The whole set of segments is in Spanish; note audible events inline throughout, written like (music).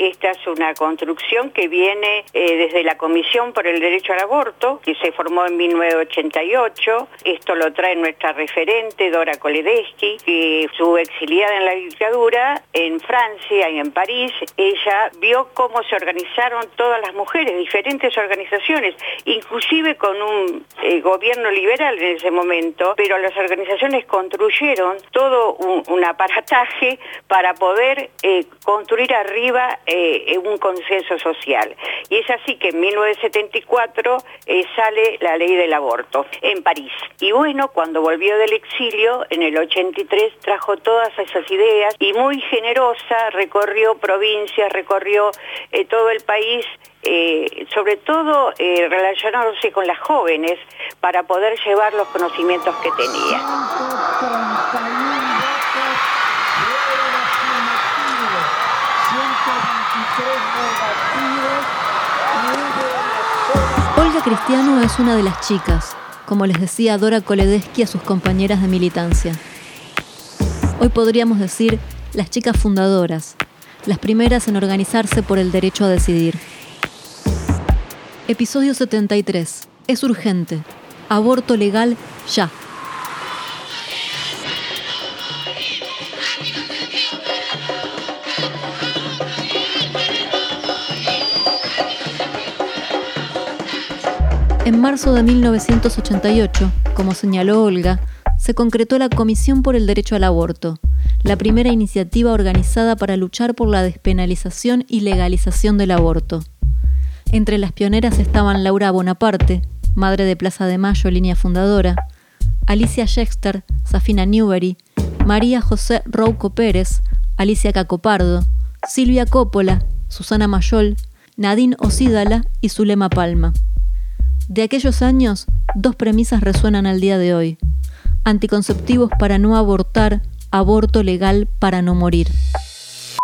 Esta es una construcción que viene eh, desde la Comisión por el Derecho al Aborto, que se formó en 1988. Esto lo trae nuestra referente, Dora Koledeschi, que su exiliada en la dictadura en Francia y en París, ella vio cómo se organizaron todas las mujeres, diferentes organizaciones, inclusive con un eh, gobierno liberal en ese momento, pero las organizaciones construyeron todo un, aparataje para poder eh, construir arriba eh, un consenso social. Y es así que en 1974 eh, sale la ley del aborto en París. Y bueno, cuando volvió del exilio, en el 83 trajo todas esas ideas y muy generosa recorrió provincias, recorrió eh, todo el país sobre todo relacionándose con las jóvenes para poder llevar los conocimientos que tenía. Olga Cristiano es una de las chicas, como les decía Dora Koledeschi a sus compañeras de militancia. Hoy podríamos decir las chicas fundadoras, las primeras en organizarse por el derecho a decidir. Episodio 73. Es urgente. Aborto legal ya. Marzo de 1988, como señaló Olga, se concretó la Comisión por el Derecho al Aborto, la primera iniciativa organizada para luchar por la despenalización y legalización del aborto. Entre las pioneras estaban Laura Bonaparte, madre de Plaza de Mayo, línea fundadora, Alicia Schexter, Safina Newbery, María José Rouco Pérez, Alicia Cacopardo, Silvia Coppola, Susana Mayol, Nadine Osídala y Zulema Palma. De aquellos años, dos premisas resuenan al día de hoy. Anticonceptivos para no abortar, aborto legal para no morir.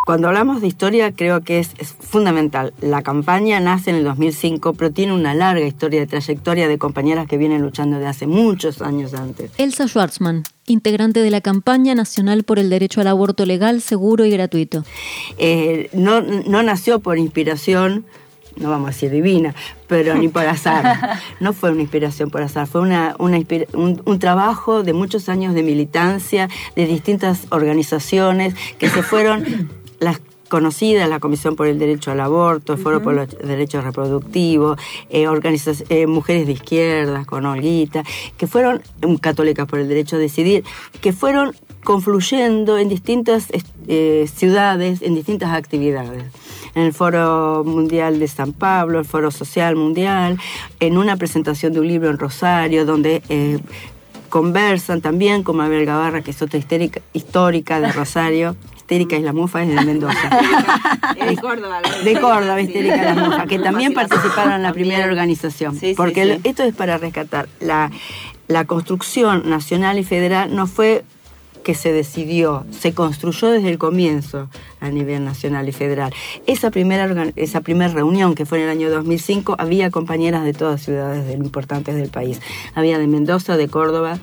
Cuando hablamos de historia creo que es, fundamental. La campaña nace en el 2005, pero tiene una larga historia de trayectoria de compañeras que vienen luchando desde hace muchos años antes. Elsa Schwartzman, integrante de la campaña nacional por el derecho al aborto legal, seguro y gratuito. Eh, no, no nació por inspiración no vamos a decir divina, pero ni por azar. (laughs) No fue una inspiración por azar, fue una, un, trabajo de muchos años de militancia, de distintas organizaciones que se fueron (laughs) las conocidas, la Comisión por el Derecho al Aborto, el Foro por los Derechos Reproductivos, eh, eh, Mujeres de Izquierda con Olguita, que fueron um, católicas por el derecho a decidir, que fueron confluyendo en distintas eh, ciudades, en distintas actividades en el Foro Mundial de San Pablo, el Foro Social Mundial, en una presentación de un libro en Rosario, donde eh, conversan también con Mabel Gavarra, que es otra histérica, histórica de Rosario. (laughs) Histérica y la Mufa es de Mendoza. (laughs) de Córdoba. De Córdoba, Histérica y la Mufa, que también participaron en la primera organización. porque esto es para rescatar. La, la construcción nacional y federal no fue que se decidió, se construyó desde el comienzo a nivel nacional y federal. Esa primera, esa primera reunión, que fue en el año 2005, había compañeras de todas ciudades importantes del país. Había de Mendoza, de Córdoba,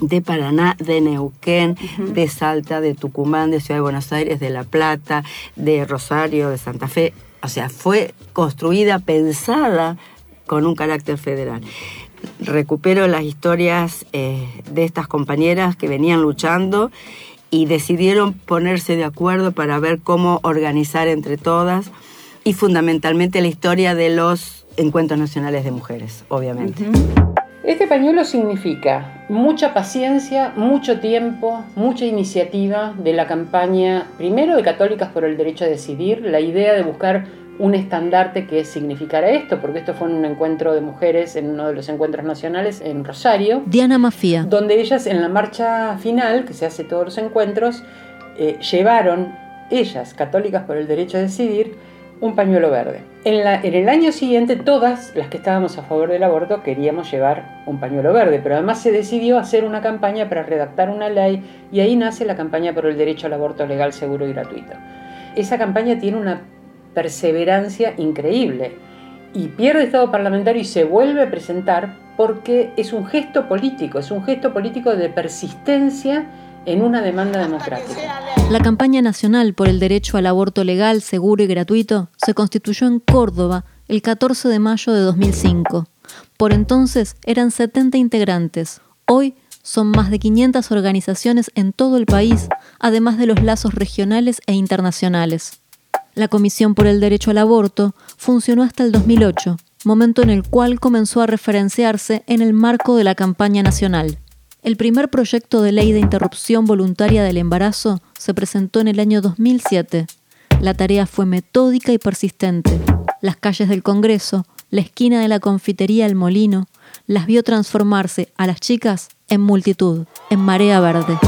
de Paraná, de Neuquén, de Salta, de Tucumán, de Ciudad de Buenos Aires, de La Plata, de Rosario, de Santa Fe. O sea, fue construida, pensada con un carácter federal recupero las historias eh, de estas compañeras que venían luchando y decidieron ponerse de acuerdo para ver cómo organizar entre todas y fundamentalmente la historia de los encuentros nacionales de mujeres, obviamente. Este pañuelo significa mucha paciencia, mucho tiempo, mucha iniciativa de la campaña, primero de Católicas por el Derecho a Decidir, la idea de buscar un estandarte que significara esto, porque esto fue un encuentro de mujeres en uno de los encuentros nacionales en Rosario. Diana Mafía. Donde ellas en la marcha final, que se hace todos los encuentros, eh, llevaron, ellas, católicas por el derecho a decidir, un pañuelo verde. En, en, el año siguiente, todas las que estábamos a favor del aborto queríamos llevar un pañuelo verde, pero además se decidió hacer una campaña para redactar una ley y ahí nace la campaña por el derecho al aborto legal, seguro y gratuito. Esa campaña tiene una perseverancia increíble. Y pierde estado parlamentario y se vuelve a presentar porque es un gesto político, es un gesto político de persistencia en una demanda democrática. La campaña nacional por el derecho al aborto legal, seguro y gratuito se constituyó en Córdoba el 14 de mayo de 2005. Por entonces eran 70 integrantes. Hoy son más de 500 organizaciones en todo el país, además de los lazos regionales e internacionales. La Comisión por el Derecho al Aborto funcionó hasta el 2008, momento en el cual comenzó a referenciarse en el marco de la campaña nacional. El primer proyecto de ley de interrupción voluntaria del embarazo se presentó en el año 2007. La tarea fue metódica y persistente. Las calles del Congreso, la esquina de la confitería El Molino, las vio transformarse a las chicas en multitud, en marea verde.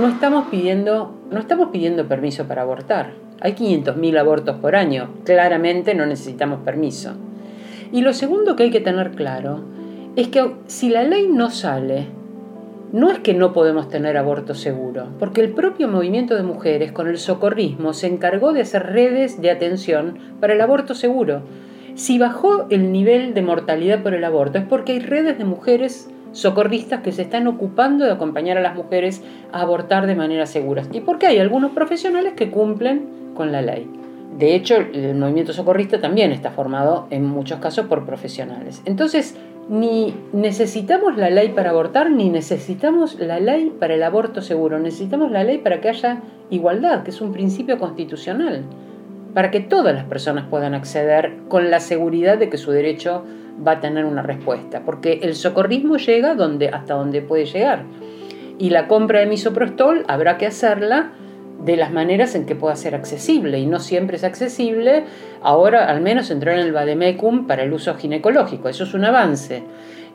No estamos pidiendo, no estamos pidiendo permiso para abortar hay 500.000 abortos por año. Claramente no necesitamos permiso. Y lo segundo que hay que tener claro es que si la ley no sale, no es que no podemos tener aborto seguro, porque el propio movimiento de mujeres con el socorrismo se encargó de hacer redes de atención para el aborto seguro. Si bajó el nivel de mortalidad por el aborto es porque hay redes de mujeres socorristas que se están ocupando de acompañar a las mujeres a abortar de manera segura. Y porque hay algunos profesionales que cumplen con la ley. De hecho, el movimiento socorrista también está formado en muchos casos por profesionales. Entonces, ni necesitamos la ley para abortar, ni necesitamos la ley para el aborto seguro. Necesitamos la ley para que haya igualdad, que es un principio constitucional, para que todas las personas puedan acceder con la seguridad de que su derecho va a tener una respuesta, porque el socorrismo llega donde, hasta donde puede llegar. Y la compra de misoprostol habrá que hacerla de las maneras en que pueda ser accesible y no siempre es accesible. Ahora al menos entró en el Bademecum para el uso ginecológico, eso es un avance.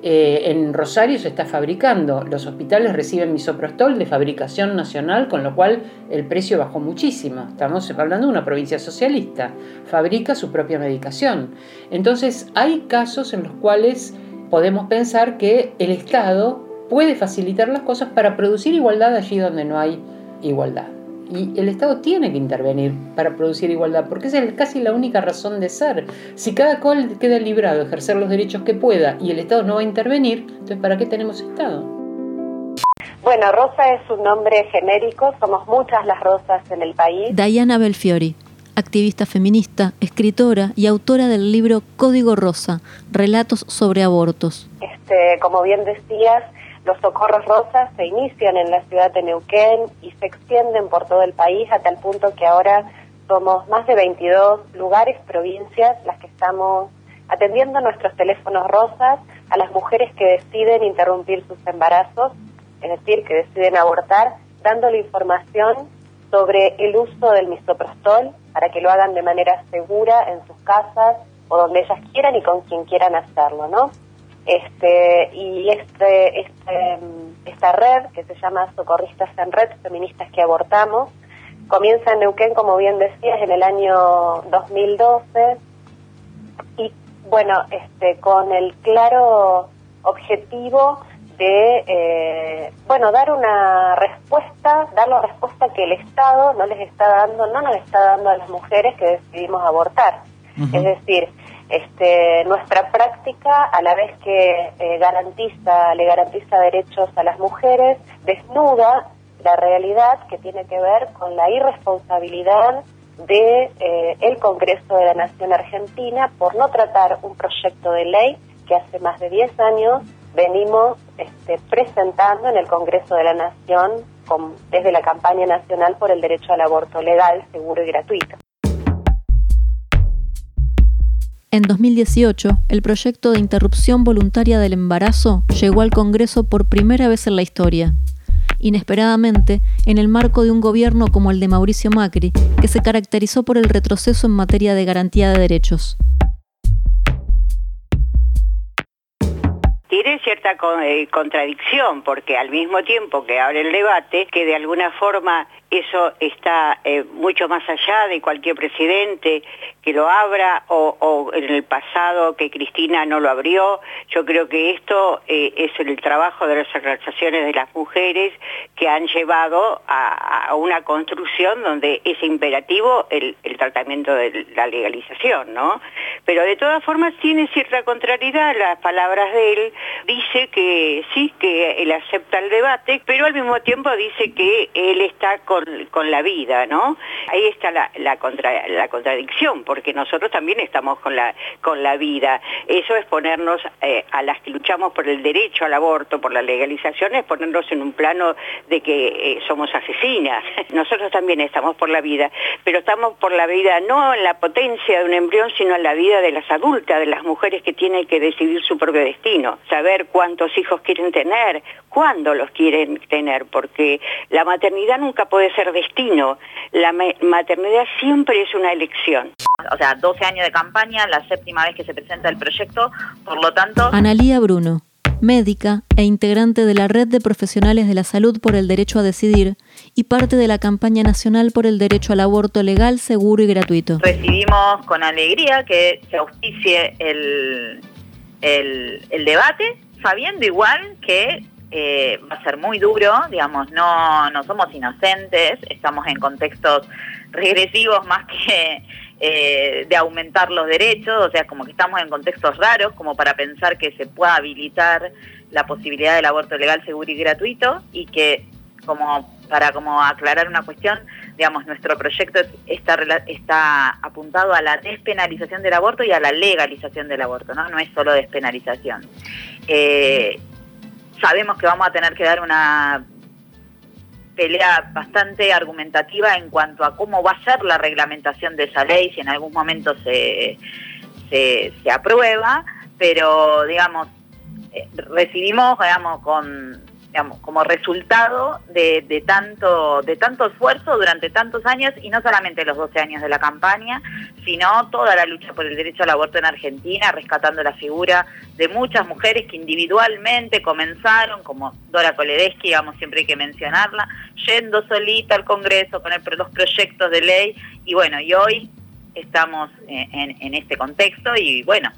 Eh, en Rosario se está fabricando, los hospitales reciben misoprostol de fabricación nacional, con lo cual el precio bajó muchísimo. Estamos hablando de una provincia socialista, fabrica su propia medicación. Entonces hay casos en los cuales podemos pensar que el Estado puede facilitar las cosas para producir igualdad allí donde no hay igualdad. Y el Estado tiene que intervenir para producir igualdad, porque esa es casi la única razón de ser. Si cada cual queda librado de ejercer los derechos que pueda y el Estado no va a intervenir, entonces ¿para qué tenemos Estado? Bueno, Rosa es un nombre genérico, somos muchas las rosas en el país. Diana Belfiori, activista feminista, escritora y autora del libro Código Rosa, Relatos sobre abortos. Este, como bien decías, los socorros rosas se inician en la ciudad de Neuquén y se extienden por todo el país a tal punto que ahora somos más de 22 lugares, provincias, las que estamos atendiendo nuestros teléfonos rosas a las mujeres que deciden interrumpir sus embarazos, es decir, que deciden abortar, dándole información sobre el uso del misoprostol para que lo hagan de manera segura en sus casas o donde ellas quieran y con quien quieran hacerlo, ¿no? Este, y este, este, esta red, que se llama Socorristas en Red, Feministas que Abortamos, comienza en Neuquén, como bien decías, en el año 2012 y, bueno, este, con el claro objetivo de, eh, bueno, dar una respuesta, dar la respuesta que el Estado no les está dando, no nos está dando a las mujeres que decidimos abortar. Es decir, este, nuestra práctica, a la vez que eh, garantiza, le garantiza derechos a las mujeres, desnuda la realidad que tiene que ver con la irresponsabilidad de eh, el Congreso de la Nación Argentina por no tratar un proyecto de ley que hace más de 10 años venimos este, presentando en el Congreso de la Nación desde la campaña nacional por el derecho al aborto legal, seguro y gratuito. En 2018, el proyecto de interrupción voluntaria del embarazo llegó al Congreso por primera vez en la historia. Inesperadamente, en el marco de un gobierno como el de Mauricio Macri, que se caracterizó por el retroceso en materia de garantía de derechos. tiene cierta eh, contradicción porque al mismo tiempo que abre el debate, que de alguna forma eso está eh, mucho más allá de cualquier presidente que lo abra o, en el pasado que Cristina no lo abrió. Yo creo que esto eh, es el trabajo de las organizaciones de las mujeres que han llevado a, una construcción donde es imperativo el, tratamiento de la legalización, ¿no? Pero de todas formas tiene cierta contrariedad las palabras de él. Dice que sí, que él acepta el debate, pero al mismo tiempo dice que él está con, la vida, ¿no? Ahí está la, la contradicción porque nosotros también estamos con la, con la vida. Eso es ponernos, eh, a las que luchamos por el derecho al aborto, por la legalización, es ponernos en un plano de que eh, somos asesinas. (laughs) Nosotros también estamos por la vida, pero estamos por la vida no en la potencia de un embrión, sino en la vida de las adultas, de las mujeres que tienen que decidir su propio destino, saber cuántos hijos quieren tener, cuándo los quieren tener, porque la maternidad nunca puede ser destino, la maternidad siempre es una elección. O sea, 12 años de campaña, la séptima vez que se presenta el proyecto, por lo tanto... Analía Bruno, médica e integrante de la Red de Profesionales de la Salud por el Derecho a Decidir y parte de la campaña nacional por el derecho al aborto legal, seguro y gratuito. Recibimos con alegría que se auspicie el, el, debate, sabiendo igual que eh, va a ser muy duro, digamos, no, no somos inocentes, estamos en contextos regresivos más que eh, de aumentar los derechos, o sea, como que estamos en contextos raros, como para pensar que se pueda habilitar la posibilidad del aborto legal, seguro y gratuito, y que como para como aclarar una cuestión, digamos, nuestro proyecto está, apuntado a la despenalización del aborto y a la legalización del aborto, ¿no? No es solo despenalización. Eh, sabemos que vamos a tener que dar una pelea bastante argumentativa en cuanto a cómo va a ser la reglamentación de esa ley, si en algún momento se, se, aprueba, pero digamos, eh, recibimos, digamos, con digamos, como resultado de, tanto, de tanto esfuerzo durante tantos años, y no solamente los 12 años de la campaña, sino toda la lucha por el derecho al aborto en Argentina, rescatando la figura de muchas mujeres que individualmente comenzaron, como Dora Koledeschi, digamos, siempre hay que mencionarla, yendo solita al Congreso con los proyectos de ley, y bueno, y hoy estamos en, en este contexto, y bueno,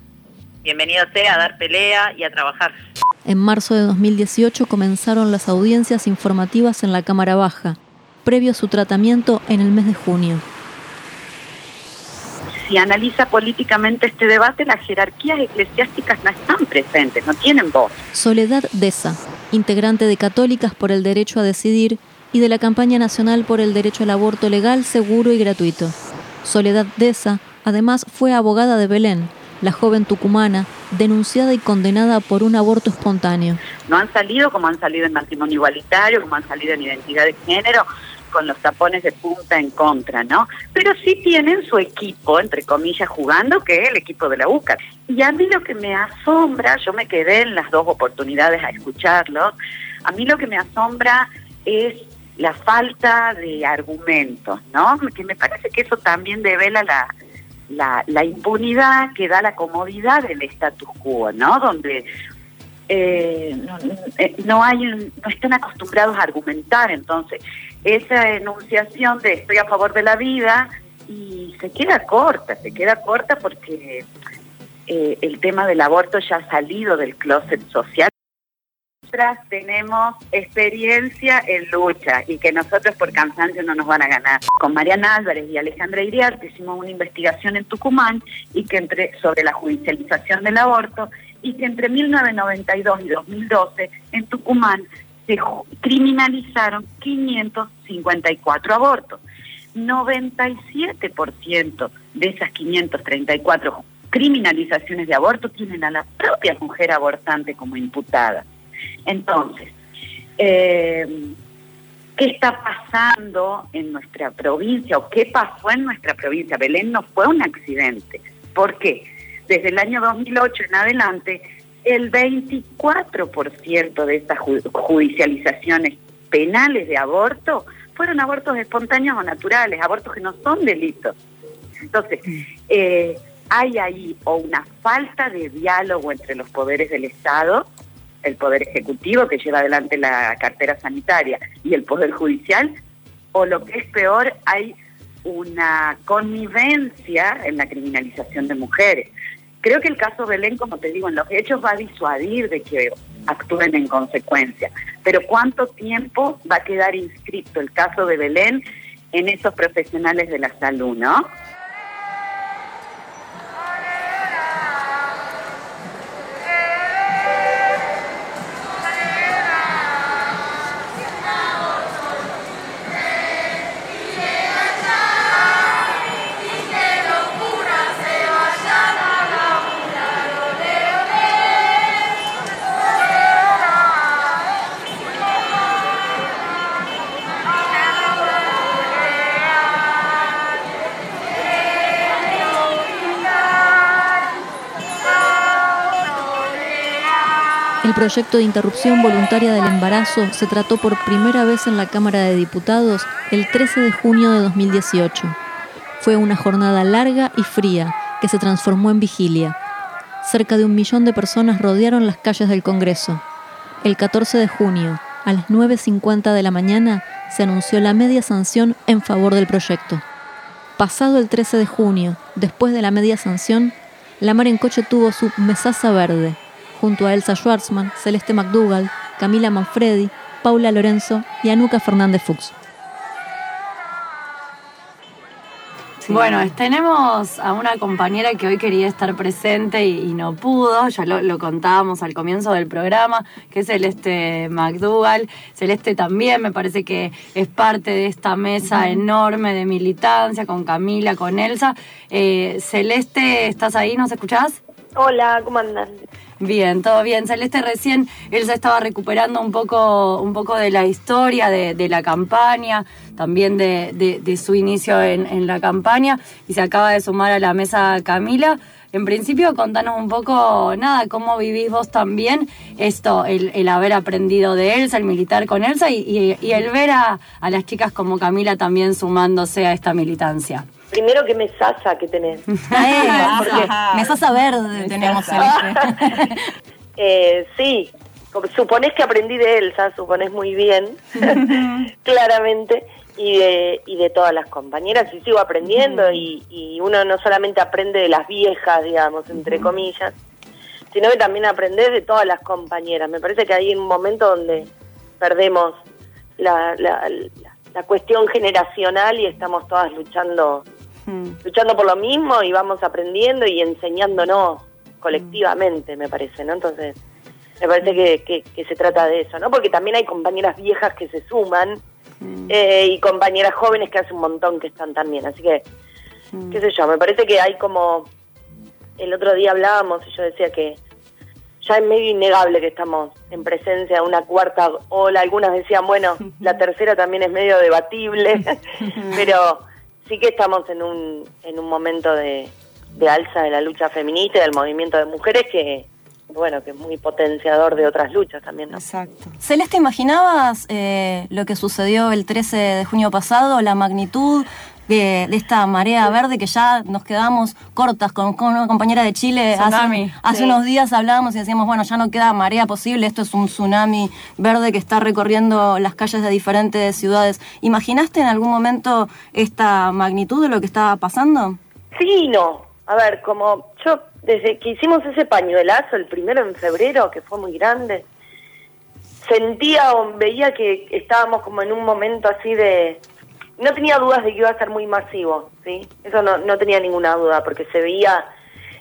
bienvenido sea a dar pelea y a trabajar. En marzo de 2018 comenzaron las audiencias informativas en la Cámara Baja, previo a su tratamiento en el mes de junio. Si analiza políticamente este debate, las jerarquías eclesiásticas no están presentes, no tienen voz. Soledad Deza, integrante de Católicas por el Derecho a Decidir y de la campaña nacional por el derecho al aborto legal, seguro y gratuito. Soledad Deza, además, fue abogada de Belén, la joven tucumana, denunciada y condenada por un aborto espontáneo. No han salido como han salido en matrimonio igualitario, como han salido en identidad de género, con los tapones de punta en contra, ¿no? Pero sí tienen su equipo, entre comillas, jugando, que es el equipo de la UCA. Y a mí lo que me asombra, yo me quedé en las dos oportunidades a escucharlos, a mí lo que me asombra es la falta de argumentos, ¿no? Que me parece que eso también devela la, la, impunidad que da la comodidad del status quo, ¿no? Donde eh, no, hay, no están acostumbrados a argumentar, entonces esa enunciación de estoy a favor de la vida y se queda corta, se queda corta porque eh, el tema del aborto ya ha salido del closet social tenemos experiencia en lucha y que nosotros por cansancio no nos van a ganar. Con Mariana Álvarez y Alejandra Iriarte hicimos una investigación en Tucumán y que entre sobre la judicialización del aborto y que entre 1992 y 2012 en Tucumán se criminalizaron 554 abortos. 97% de esas 534 criminalizaciones de aborto tienen a la propia mujer abortante como imputada. Entonces, eh, ¿qué está pasando en nuestra provincia o qué pasó en nuestra provincia? Belén no fue un accidente. ¿Por qué? Desde el año 2008 en adelante, el 24% de estas judicializaciones penales de aborto fueron abortos espontáneos o naturales, abortos que no son delitos. Entonces, eh, hay ahí o una falta de diálogo entre los poderes del Estado, el Poder Ejecutivo que lleva adelante la cartera sanitaria y el Poder Judicial, o lo que es peor, hay una connivencia en la criminalización de mujeres. Creo que el caso Belén, como te digo, en los hechos va a disuadir de que actúen en consecuencia. Pero ¿cuánto tiempo va a quedar inscrito el caso de Belén en esos profesionales de la salud, no? Proyecto de interrupción voluntaria del embarazo se trató por primera vez en la Cámara de Diputados el 13 de junio de 2018. Fue una jornada larga y fría que se transformó en vigilia. Cerca de un millón de personas rodearon las calles del Congreso. El 14 de junio, a las 9.50 de la mañana, se anunció la media sanción en favor del proyecto. Pasado el 13 de junio, después de la media sanción, la Mar en Coche tuvo su mesaza verde, junto a Elsa Schwartzman, Celeste McDougall, Camila Manfredi, Paula Lorenzo y Anuka Fernández Fuchs. Bueno, tenemos a una compañera que hoy quería estar presente y, no pudo, ya lo, contábamos al comienzo del programa, que es Celeste McDougall. Celeste también me parece que es parte de esta mesa enorme de militancia con Camila, con Elsa. Eh, Celeste, ¿estás ahí? ¿Nos escuchás? Hola, ¿cómo andan? Bien, todo bien. Celeste recién, Elsa estaba recuperando un poco, un poco de la historia de, la campaña, también de, su inicio en, la campaña, y se acaba de sumar a la mesa Camila. En principio, contanos un poco, nada, cómo vivís vos también esto, el, haber aprendido de Elsa, el militar con Elsa, y, el ver a, a las chicas como Camila también sumándose a esta militancia. Primero que mesaza que tenés. (laughs) mesaza verde tenemos. (laughs) eh, sí, suponés que aprendí de Elsa, suponés muy bien, (laughs) claramente, y de, y de todas las compañeras, y sigo aprendiendo, y, y, uno no solamente aprende de las viejas, digamos, entre comillas, sino que también aprende de todas las compañeras. Me parece que hay un momento donde perdemos la, la, la cuestión generacional y estamos todas luchando luchando por lo mismo y vamos aprendiendo y enseñándonos colectivamente, me parece, ¿no? Entonces, me parece que, que, se trata de eso, ¿no? Porque también hay compañeras viejas que se suman eh, y compañeras jóvenes que hace un montón que están también, así que, qué sé yo, me parece que hay como, el otro día hablábamos y yo decía que ya es medio innegable que estamos en presencia de una cuarta ola, algunas decían, bueno, la (laughs) tercera también es medio debatible, (laughs) pero sí que estamos en un, en un momento de, alza de la lucha feminista y del movimiento de mujeres que, bueno, que es muy potenciador de otras luchas también, ¿no? Exacto. Celeste, ¿imaginabas eh, lo que sucedió el 13 de junio pasado, la magnitud de, esta marea verde que ya nos quedamos cortas con, una compañera de Chile. Hace, hace unos días hablábamos y decíamos, bueno, ya no queda marea posible, esto es un tsunami verde que está recorriendo las calles de diferentes ciudades. ¿Imaginaste en algún momento esta magnitud de lo que estaba pasando? Sí, no. A ver, como yo, desde que hicimos ese pañuelazo, el primero en febrero, que fue muy grande, sentía o veía que estábamos como en un momento así de, no tenía dudas de que iba a ser muy masivo, ¿sí? Eso no, no tenía ninguna duda, porque se veía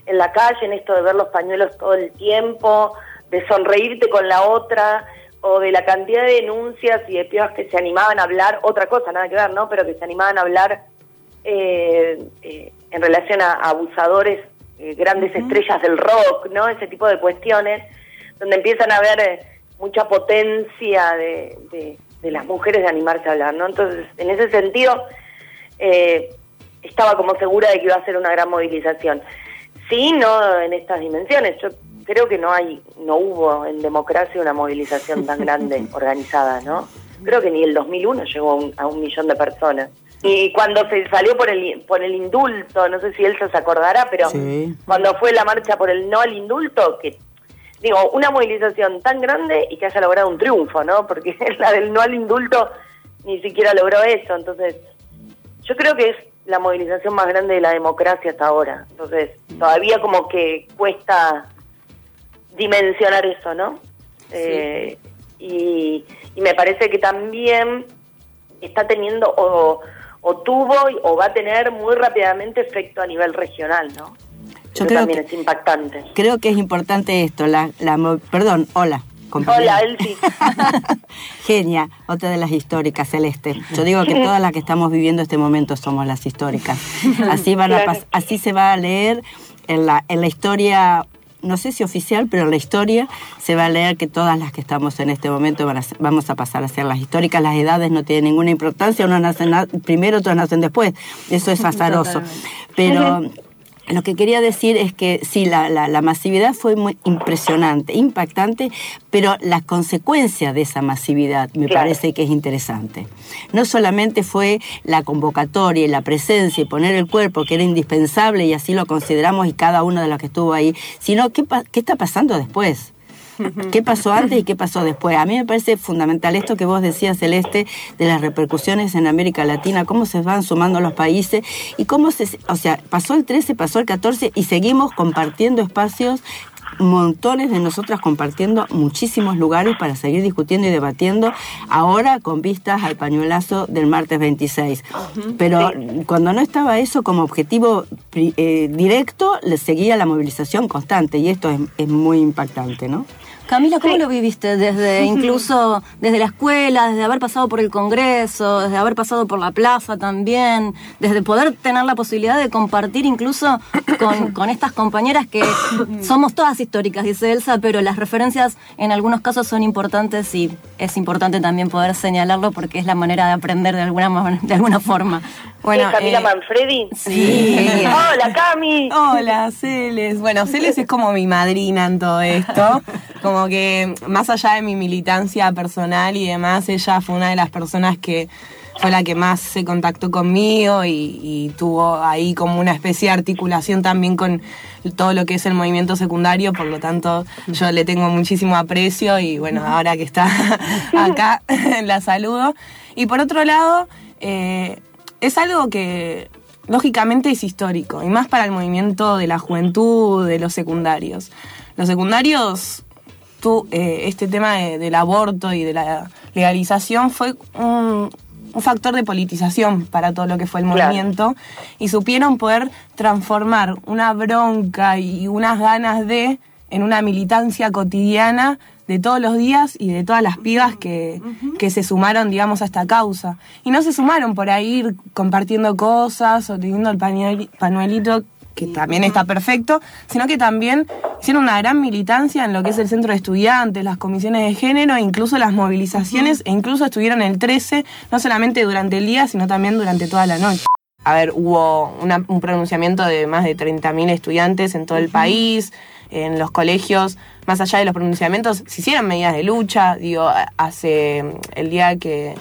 en la calle, en esto de ver los pañuelos todo el tiempo, de sonreírte con la otra, o de la cantidad de denuncias y de pibas que se animaban a hablar, otra cosa, nada que ver, ¿no? Pero que se animaban a hablar eh, eh, en relación a, abusadores, eh, grandes estrellas del rock, ¿no? Ese tipo de cuestiones, donde empiezan a haber mucha potencia de de las mujeres de animarse a hablar, ¿no? Entonces, en ese sentido, eh, estaba como segura de que iba a ser una gran movilización. Sí, no en estas dimensiones. Yo creo que no hay, no hubo en democracia una movilización tan grande (laughs) organizada, ¿no? Creo que ni el 2001 llegó a un, millón de personas. Y cuando se salió por el por el indulto, no sé si él se acordará, pero cuando fue la marcha por el no al indulto, que digo, una movilización tan grande y que haya logrado un triunfo, ¿no? Porque (laughs) la del no al indulto ni siquiera logró eso. Entonces, yo creo que es la movilización más grande de la democracia hasta ahora. Entonces, todavía como que cuesta dimensionar eso, ¿no? Eh, y, me parece que también está teniendo o, tuvo o va a tener muy rápidamente efecto a nivel regional, ¿no? Yo creo también es impactante. Creo que es importante esto, la, la perdón, hola. Hola, Elsie. (laughs) Genia, otra de las históricas, Celeste. Yo digo que todas las que estamos viviendo este momento somos las históricas. Así, van a así se va a leer en la, en la historia no sé si oficial, pero en la historia se va a leer que todas las que estamos en este momento vamos a pasar a ser las históricas. Las edades no tienen ninguna importancia, unos nacen primero, otros nacen después. Eso es (laughs) azaroso. Pero (laughs) lo que quería decir es que sí, la, la, masividad fue muy impresionante, impactante, pero las consecuencias de esa masividad me parece que es interesante. No solamente fue la convocatoria y la presencia y poner el cuerpo, que era indispensable y así lo consideramos y cada uno de los que estuvo ahí, sino qué, qué está pasando después. ¿Qué pasó antes y qué pasó después? A mí me parece fundamental esto que vos decías, Celeste, de las repercusiones en América Latina, cómo se van sumando los países y cómo se, o sea, pasó el 13, pasó el 14 y seguimos compartiendo espacios montones de nosotras compartiendo muchísimos lugares para seguir discutiendo y debatiendo, ahora con vistas al pañuelazo del martes 26. Pero cuando no estaba eso como objetivo eh, directo, le seguía la movilización constante y esto es, es muy impactante, ¿no? Camila, ¿cómo lo viviste? Desde (laughs) incluso desde la escuela, desde haber pasado por el Congreso, desde haber pasado por la plaza también, desde poder tener la posibilidad de compartir incluso (coughs) con, estas compañeras que somos todas históricas, dice Elsa, pero las referencias en algunos casos son importantes y es importante también poder señalarlo porque es la manera de aprender de alguna, de alguna forma. Bueno, Camila eh, Manfredi? Sí. (laughs) Hola, Cami. Hola, Celes. Bueno, Celes es como mi madrina en todo esto. Como que más allá de mi militancia personal y demás, ella fue una de las personas que fue la que más se contactó conmigo y, tuvo ahí como una especie de articulación también con todo lo que es el movimiento secundario, por lo tanto yo le tengo muchísimo aprecio y bueno, ahora que está (laughs) acá (laughs) la saludo. Y por otro lado, eh, es algo que lógicamente es histórico, y más para el movimiento de la juventud, de los secundarios. Los secundarios, tú, eh, este tema del aborto y de la legalización fue un, factor de politización para todo lo que fue el movimiento, y supieron poder transformar una bronca y unas ganas de en una militancia cotidiana de todos los días y de todas las pibas que, se sumaron, digamos, a esta causa. Y no se sumaron por ahí compartiendo cosas o teniendo el pañuelito que también está perfecto, sino que también hicieron una gran militancia en lo que es el centro de estudiantes, las comisiones de género, incluso las movilizaciones, e incluso estuvieron el 13, no solamente durante el día, sino también durante toda la noche. A ver, hubo un pronunciamiento de más de 30.000 estudiantes en todo el país, en los colegios, más allá de los pronunciamientos, se hicieron medidas de lucha. Digo, hace el día que,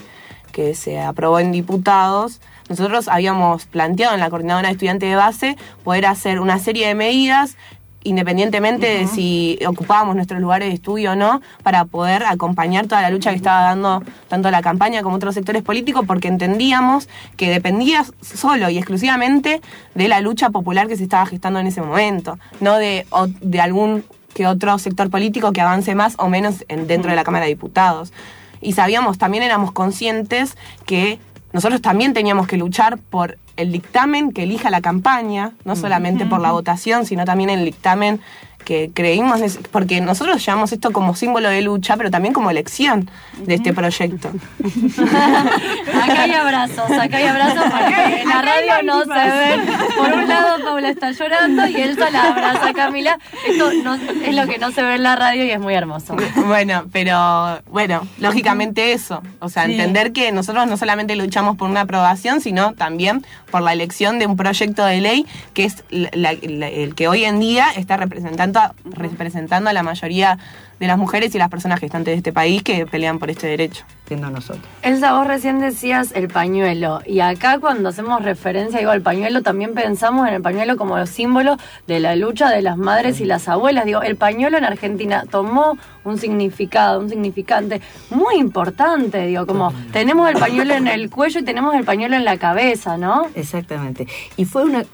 que se aprobó en diputados, nosotros habíamos planteado en la coordinadora de estudiantes de base poder hacer una serie de medidas independientemente de si ocupábamos nuestros lugares de estudio o no, para poder acompañar toda la lucha que estaba dando tanto la campaña como otros sectores políticos, porque entendíamos que dependía solo y exclusivamente de la lucha popular que se estaba gestando en ese momento, no de, de algún que otro sector político que avance más o menos dentro de la Cámara de Diputados. Y sabíamos, también éramos conscientes que nosotros también teníamos que luchar por el dictamen que elija la campaña, no solamente por la votación, sino también el dictamen que creímos, porque nosotros llevamos esto como símbolo de lucha, pero también como elección de este proyecto. (laughs) acá hay abrazos, acá hay abrazos, porque en la radio no se ven. Por un lado, Paula está llorando y él la abraza a Camila. Esto es lo que no se ve en la radio y es muy hermoso. Bueno, pero bueno, lógicamente eso. O sea, entender que nosotros no solamente luchamos por una aprobación, sino también por la elección de un proyecto de ley que es el que hoy en día está representando representando, a la mayoría de las mujeres y las personas gestantes de este país que pelean por este derecho. Siendo nosotros. Elsa, vos recién decías el pañuelo. Y acá cuando hacemos referencia digo, al pañuelo, también pensamos en el pañuelo como símbolo de la lucha de las madres y las abuelas. Digo, el pañuelo en Argentina tomó un significado, un significante muy importante. Digo, como tenemos el pañuelo en el cuello y tenemos el pañuelo en la cabeza, ¿no? Exactamente. Y fue una.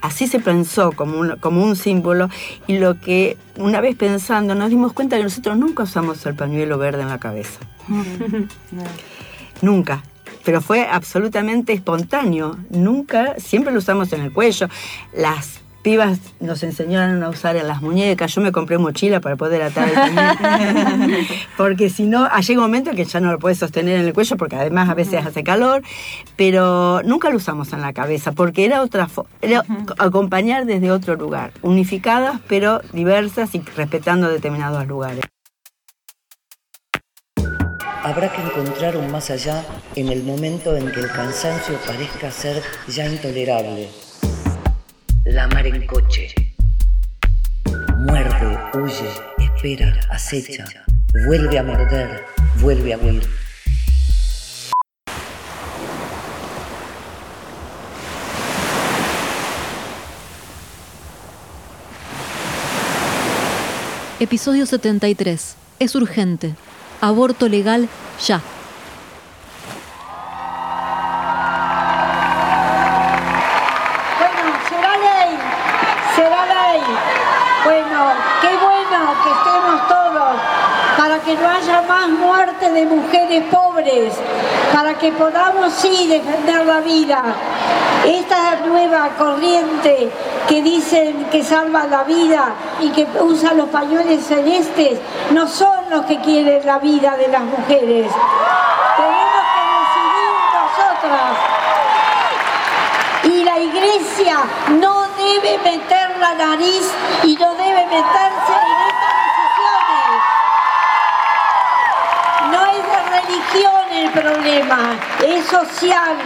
así se pensó como un, como un símbolo. Y lo que una vez pensando nos dimos cuenta que nosotros nunca usamos el pañuelo verde en la cabeza. nunca. Pero fue absolutamente espontáneo. Nunca, siempre lo usamos en el cuello. Las pibas nos enseñaron a usar en las muñecas. Yo me compré mochila para poder atar el (laughs) porque si no, llega un momento que ya no lo puedes sostener en el cuello, porque además a veces hace calor. Pero nunca lo usamos en la cabeza, porque era otra era acompañar desde otro lugar. Unificadas, pero diversas y respetando determinados lugares. Habrá que encontrar un más allá en el momento en que el cansancio parezca ser ya intolerable. La mar en coche. Muerde, huye, espera, acecha, vuelve a morder, vuelve a huir. Episodio 73. Es urgente. Aborto legal ya. Que no haya más muerte de mujeres pobres, para que podamos sí defender la vida. Esta nueva corriente que dicen que salva la vida y que usan los pañuelos celestes no son los que quieren la vida de las mujeres. Tenemos que decidir nosotras. Y la iglesia no debe meter la nariz y no debe meterse en religión el problema, es social.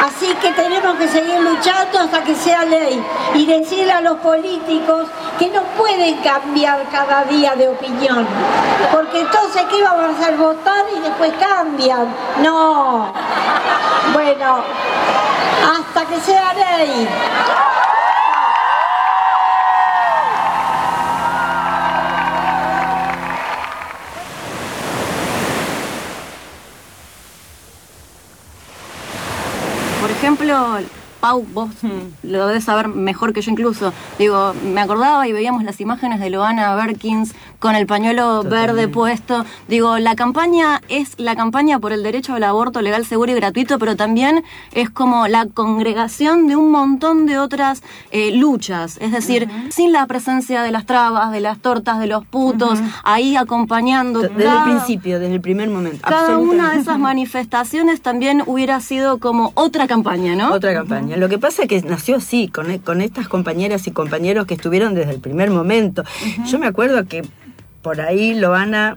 Así que tenemos que seguir luchando hasta que sea ley y decirle a los políticos que no pueden cambiar cada día de opinión. Porque entonces, ¿qué vamos a hacer? Votar y después cambian. No. Bueno, hasta que sea ley. Ejemplo, Pau, vos lo debes saber mejor que yo incluso. Digo, me acordaba y veíamos las imágenes de Loana Berkins con el pañuelo verde puesto. Digo, la campaña es la campaña por el derecho al aborto legal, seguro y gratuito, pero también es como la congregación de un montón de otras eh, luchas. Es decir, sin la presencia de las trabas, de las tortas, de los putos, ahí acompañando. Desde el principio, desde el primer momento. Cada una de esas manifestaciones también hubiera sido como otra campaña, ¿no? Otra campaña. Lo que pasa es que nació así, con, con estas compañeras y compañeros que estuvieron desde el primer momento. Yo me acuerdo que por ahí Loana,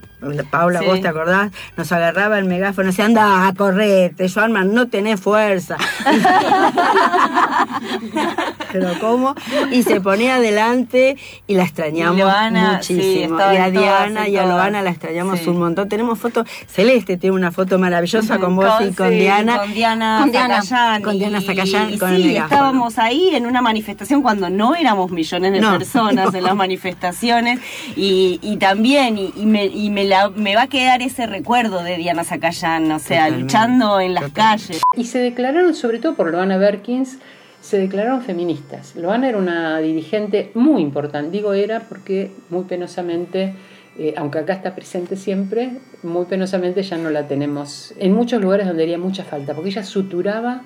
Paula, vos te acordás, nos agarraba el megáfono decía, anda, correte, Joanma, no tenés fuerza. (laughs) Pero ¿cómo? Y se ponía adelante y la extrañamos muchísimo. y a Diana y a Loana la extrañamos un montón. Tenemos fotos, Celeste tiene una foto maravillosa (laughs) con vos y con Diana. Con Diana con Diana, con Diana Zacayán, con sí, estábamos ahí en una manifestación cuando no éramos millones de personas en las (laughs) manifestaciones y, y también y, me, y me, la, me, va a quedar ese recuerdo de Diana Zacayán, o sea, luchando en las calles. Y se declararon, sobre todo por Loana Berkins, se declararon feministas. Loana era una dirigente muy importante, digo era porque muy penosamente, eh, aunque acá está presente siempre, muy penosamente ya no la tenemos en muchos lugares donde haría mucha falta, porque ella suturaba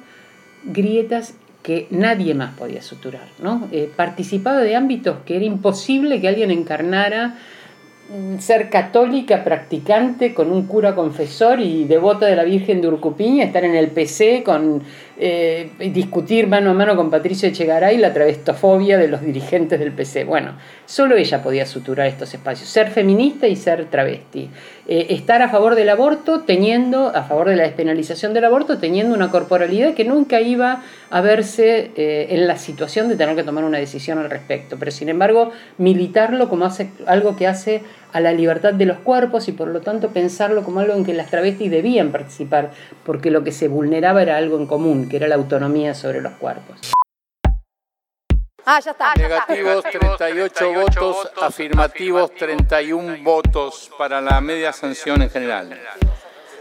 grietas que nadie más podía suturar, ¿no? Eh, participaba de ámbitos que era imposible que alguien encarnara ser católica practicante con un cura confesor y devota de la Virgen de Urcupiña, estar en el PC con eh, discutir mano a mano con Patricio Echegaray la travestofobia de los dirigentes del PC. Bueno, solo ella podía suturar estos espacios, ser feminista y ser travesti. Eh, estar a favor del aborto, teniendo, a favor de la despenalización del aborto, teniendo una corporalidad que nunca iba a verse eh, en la situación de tener que tomar una decisión al respecto. Pero sin embargo, militarlo como hace, algo que hace a la libertad de los cuerpos y por lo tanto pensarlo como algo en que las travestis debían participar, porque lo que se vulneraba era algo en común, que era la autonomía sobre los cuerpos. Ah, ya está. Negativos 38 votos, afirmativos 31 votos para la media sanción en general.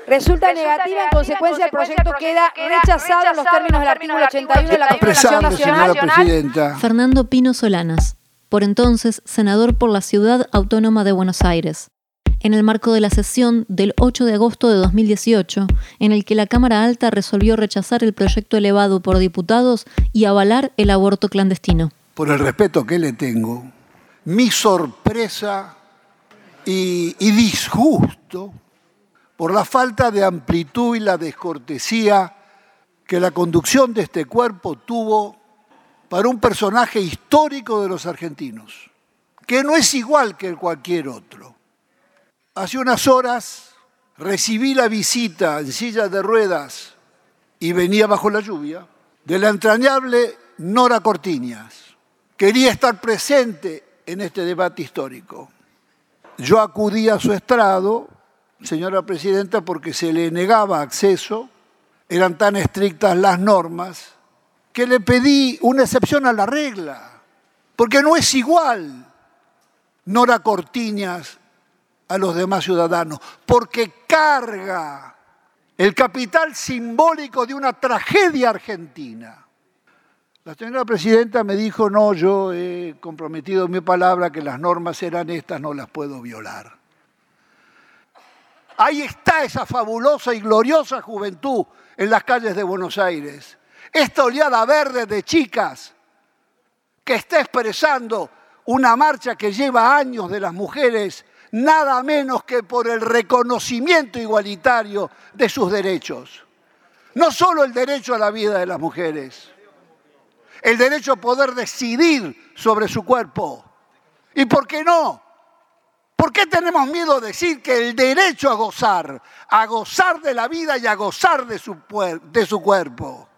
Resulta negativa, en consecuencia el proyecto queda rechazado en los términos del artículo 81 de la Constitución Nacional. Fernando Pino Solanas, por entonces senador por la Ciudad Autónoma de Buenos Aires en el marco de la sesión del 8 de agosto de 2018, en el que la Cámara Alta resolvió rechazar el proyecto elevado por diputados y avalar el aborto clandestino. Por el respeto que le tengo, mi sorpresa y, y disgusto por la falta de amplitud y la descortesía que la conducción de este cuerpo tuvo para un personaje histórico de los argentinos, que no es igual que cualquier otro. Hace unas horas recibí la visita en silla de ruedas y venía bajo la lluvia de la entrañable Nora Cortiñas. Quería estar presente en este debate histórico. Yo acudí a su estrado, señora presidenta, porque se le negaba acceso, eran tan estrictas las normas, que le pedí una excepción a la regla, porque no es igual Nora Cortiñas a los demás ciudadanos, porque carga el capital simbólico de una tragedia argentina. La señora presidenta me dijo, no, yo he comprometido mi palabra que las normas serán estas, no las puedo violar. Ahí está esa fabulosa y gloriosa juventud en las calles de Buenos Aires. Esta oleada verde de chicas que está expresando una marcha que lleva años de las mujeres nada menos que por el reconocimiento igualitario de sus derechos. No solo el derecho a la vida de las mujeres, el derecho a poder decidir sobre su cuerpo. ¿Y por qué no? ¿Por qué tenemos miedo de decir que el derecho a gozar, a gozar de la vida y a gozar de su, de su cuerpo?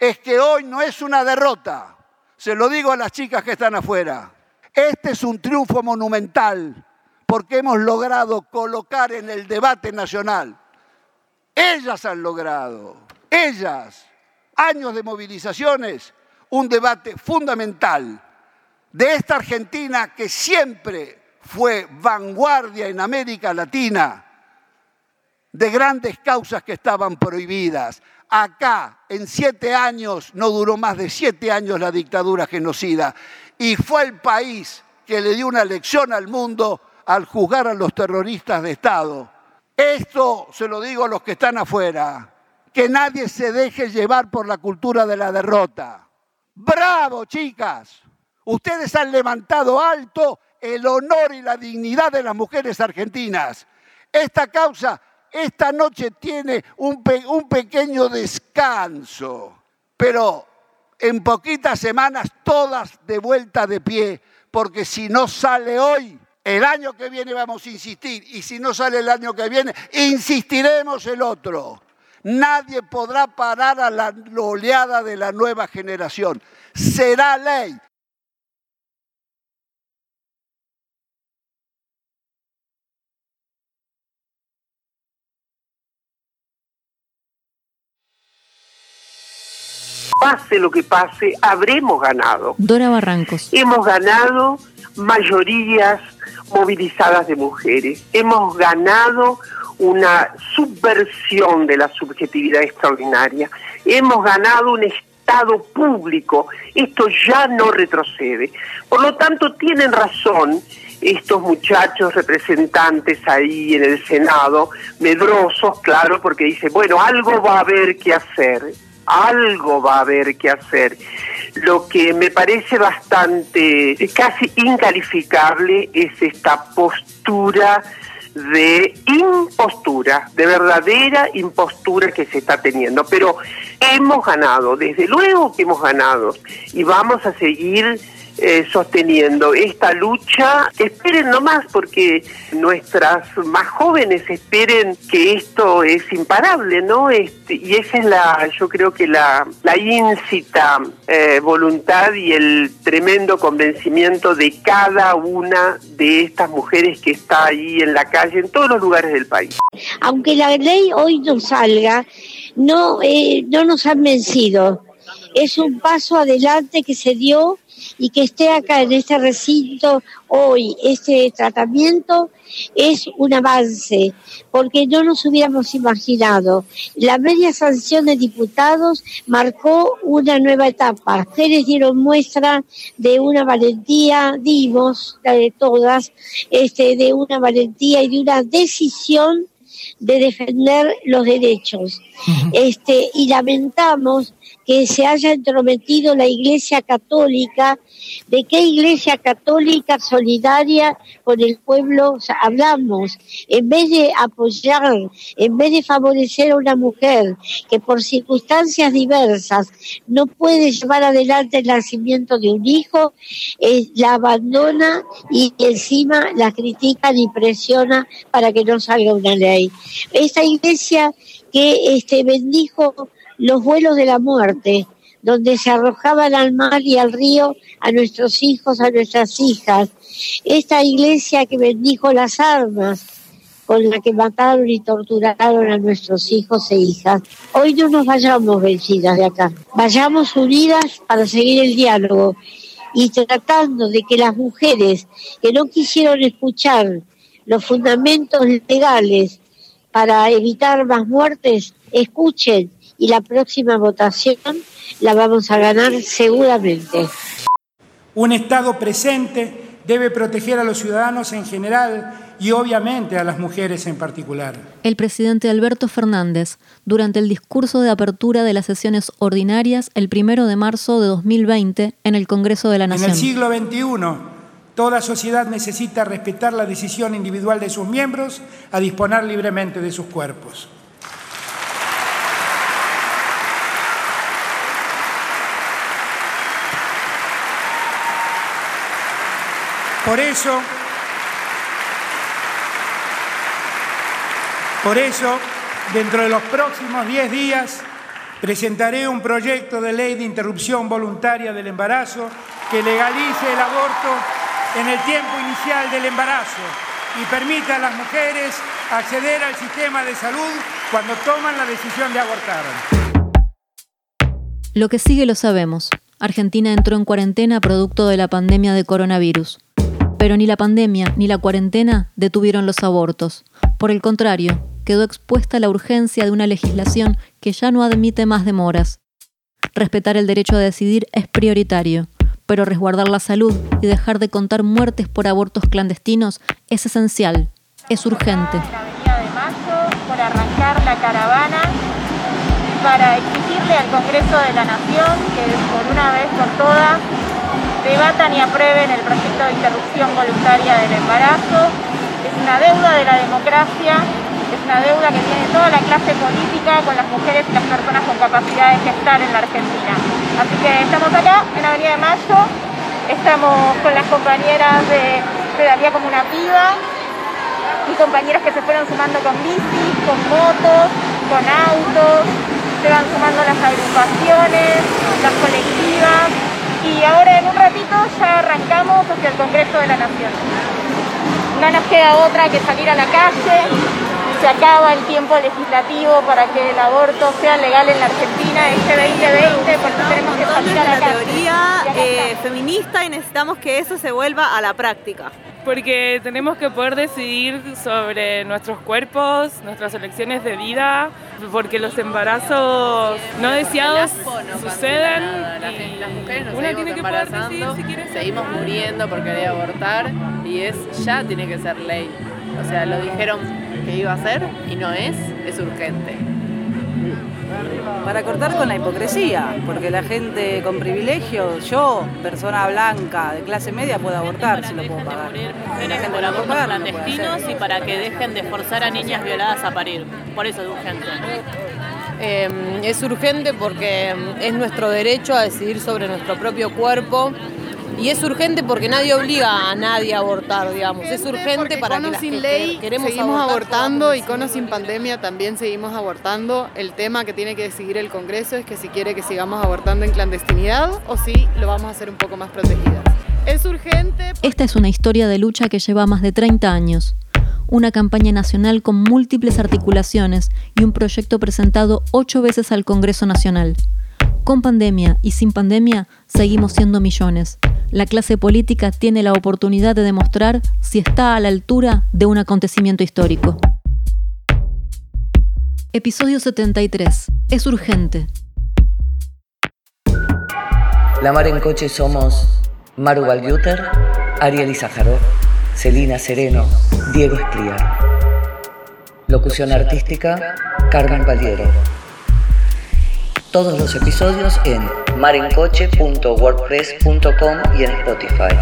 Es que hoy no es una derrota, se lo digo a las chicas que están afuera. Este es un triunfo monumental porque hemos logrado colocar en el debate nacional. Ellas han logrado, ellas, años de movilizaciones, un debate fundamental de esta Argentina que siempre fue vanguardia en América Latina de grandes causas que estaban prohibidas. Acá, en siete años, no duró más de siete años la dictadura genocida, y fue el país que le dio una lección al mundo al juzgar a los terroristas de Estado. Esto se lo digo a los que están afuera, que nadie se deje llevar por la cultura de la derrota. Bravo, chicas. Ustedes han levantado alto el honor y la dignidad de las mujeres argentinas. Esta causa esta noche tiene un, pequeño descanso, pero en poquitas semanas todas de vuelta de pie, porque si no sale hoy, el año que viene vamos a insistir y si no sale el año que viene, insistiremos el otro. Nadie podrá parar a la oleada de la nueva generación. Será ley. Pase lo que pase, habremos ganado. Dora Barrancos. Hemos ganado mayorías movilizadas de mujeres. Hemos ganado una subversión de la subjetividad extraordinaria. Hemos ganado un Estado público. Esto ya no retrocede. Por lo tanto, tienen razón estos muchachos representantes ahí en el Senado, medrosos, claro, porque dice, bueno, algo va a haber que hacer, algo va a haber que hacer. Lo que me parece bastante, casi incalificable, es esta postura de impostura, de verdadera impostura que se está teniendo. Pero hemos ganado, desde luego que hemos ganado, y vamos a seguir eh, sosteniendo esta lucha. Esperen nomás porque nuestras más jóvenes esperen que esto es imparable, ¿no? Este, y esa es la, yo creo que la, la eh, voluntad y el tremendo convencimiento de cada una de estas mujeres que está ahí en la calle, en todos los lugares del país. Aunque la ley hoy no salga, no, eh, no nos han vencido. Es un paso adelante que se dio y que esté acá en este recinto hoy, este tratamiento, es un avance, porque no nos hubiéramos imaginado. La media sanción de diputados marcó una nueva etapa. Ustedes dieron muestra de una valentía, dimos, la de todas, este, de una valentía y de una decisión de defender los derechos. Este, y lamentamos que se haya entrometido la Iglesia Católica, de qué Iglesia Católica solidaria con el pueblo hablamos, en vez de apoyar, en vez de favorecer a una mujer que por circunstancias diversas no puede llevar adelante el nacimiento de un hijo, eh, la abandona y encima la critican y presiona para que no salga una ley. Esta iglesia que este bendijo los vuelos de la muerte, donde se arrojaban al mar y al río a nuestros hijos, a nuestras hijas. Esta iglesia que bendijo las armas con la que mataron y torturaron a nuestros hijos e hijas. Hoy no nos vayamos vencidas de acá, vayamos unidas para seguir el diálogo y tratando de que las mujeres que no quisieron escuchar los fundamentos legales para evitar más muertes, escuchen y la próxima votación la vamos a ganar seguramente. Un Estado presente debe proteger a los ciudadanos en general y obviamente a las mujeres en particular. El presidente Alberto Fernández, durante el discurso de apertura de las sesiones ordinarias el primero de marzo de 2020 en el Congreso de la Nación. En el siglo XXI, toda sociedad necesita respetar la decisión individual de sus miembros a disponer libremente de sus cuerpos. Por eso, por eso, dentro de los próximos 10 días, presentaré un proyecto de ley de interrupción voluntaria del embarazo que legalice el aborto en el tiempo inicial del embarazo y permita a las mujeres acceder al sistema de salud cuando toman la decisión de abortar. Lo que sigue lo sabemos. Argentina entró en cuarentena producto de la pandemia de coronavirus. Pero ni la pandemia ni la cuarentena detuvieron los abortos. Por el contrario, quedó expuesta la urgencia de una legislación que ya no admite más demoras. Respetar el derecho a decidir es prioritario, pero resguardar la salud y dejar de contar muertes por abortos clandestinos es esencial, es urgente. La arrancar la caravana para exigirle al Congreso de la Nación que por una vez por todas debatan y aprueben el proyecto de interrupción voluntaria del embarazo. Es una deuda de la democracia, es una deuda que tiene toda la clase política con las mujeres y las personas con capacidad de gestar en la Argentina. Así que estamos acá en Avenida de Mayo, estamos con las compañeras de Pedalía como una piba y compañeras que se fueron sumando con bicis, con motos, con autos, se van sumando las agrupaciones, las colectivas, y ahora en un ratito ya arrancamos hacia el Congreso de la Nación. No nos queda otra que salir a la calle, se acaba el tiempo legislativo para que el aborto sea legal en la Argentina este 2020, porque tenemos que salir a la, calle. teoría eh, feminista y necesitamos que eso se vuelva a la práctica porque tenemos que poder decidir sobre nuestros cuerpos, nuestras elecciones de vida, porque los embarazos no deseados suceden. y las mujeres nos una tiene que poder decidir si quiere seguimos muriendo por querer abortar y es ya tiene que ser ley. O sea, lo dijeron que iba a ser y no es, es urgente para cortar con la hipocresía, porque la gente con privilegios, yo, persona blanca de clase media, puedo abortar si lo puedo pagar. Por abortos clandestinos y para que dejen de forzar a niñas violadas a parir. Por eso es urgente. Em, es urgente porque es nuestro derecho a decidir sobre nuestro propio cuerpo Y es urgente porque nadie obliga a nadie a abortar, digamos. Es urgente para que las sin ley queremos seguimos abortando y con o sin pandemia también seguimos abortando. El tema que tiene que decidir el Congreso es que si quiere que sigamos abortando en clandestinidad o si lo vamos a hacer un poco más protegidas. Es urgente. Esta es una historia de lucha que lleva más de 30 años. Una campaña nacional con múltiples articulaciones y un proyecto presentado ocho veces al Congreso Nacional. Con pandemia y sin pandemia seguimos siendo millones. La clase política tiene la oportunidad de demostrar si está a la altura de un acontecimiento histórico. Episodio 73. Es urgente. La Mar en Coche somos Maru Valguter, Ariel Izajarov, Celina Sereno, Diego Espliar. Locución artística, Carmen Paliero. Todos los episodios en marencoche.wordpress.com y en Spotify.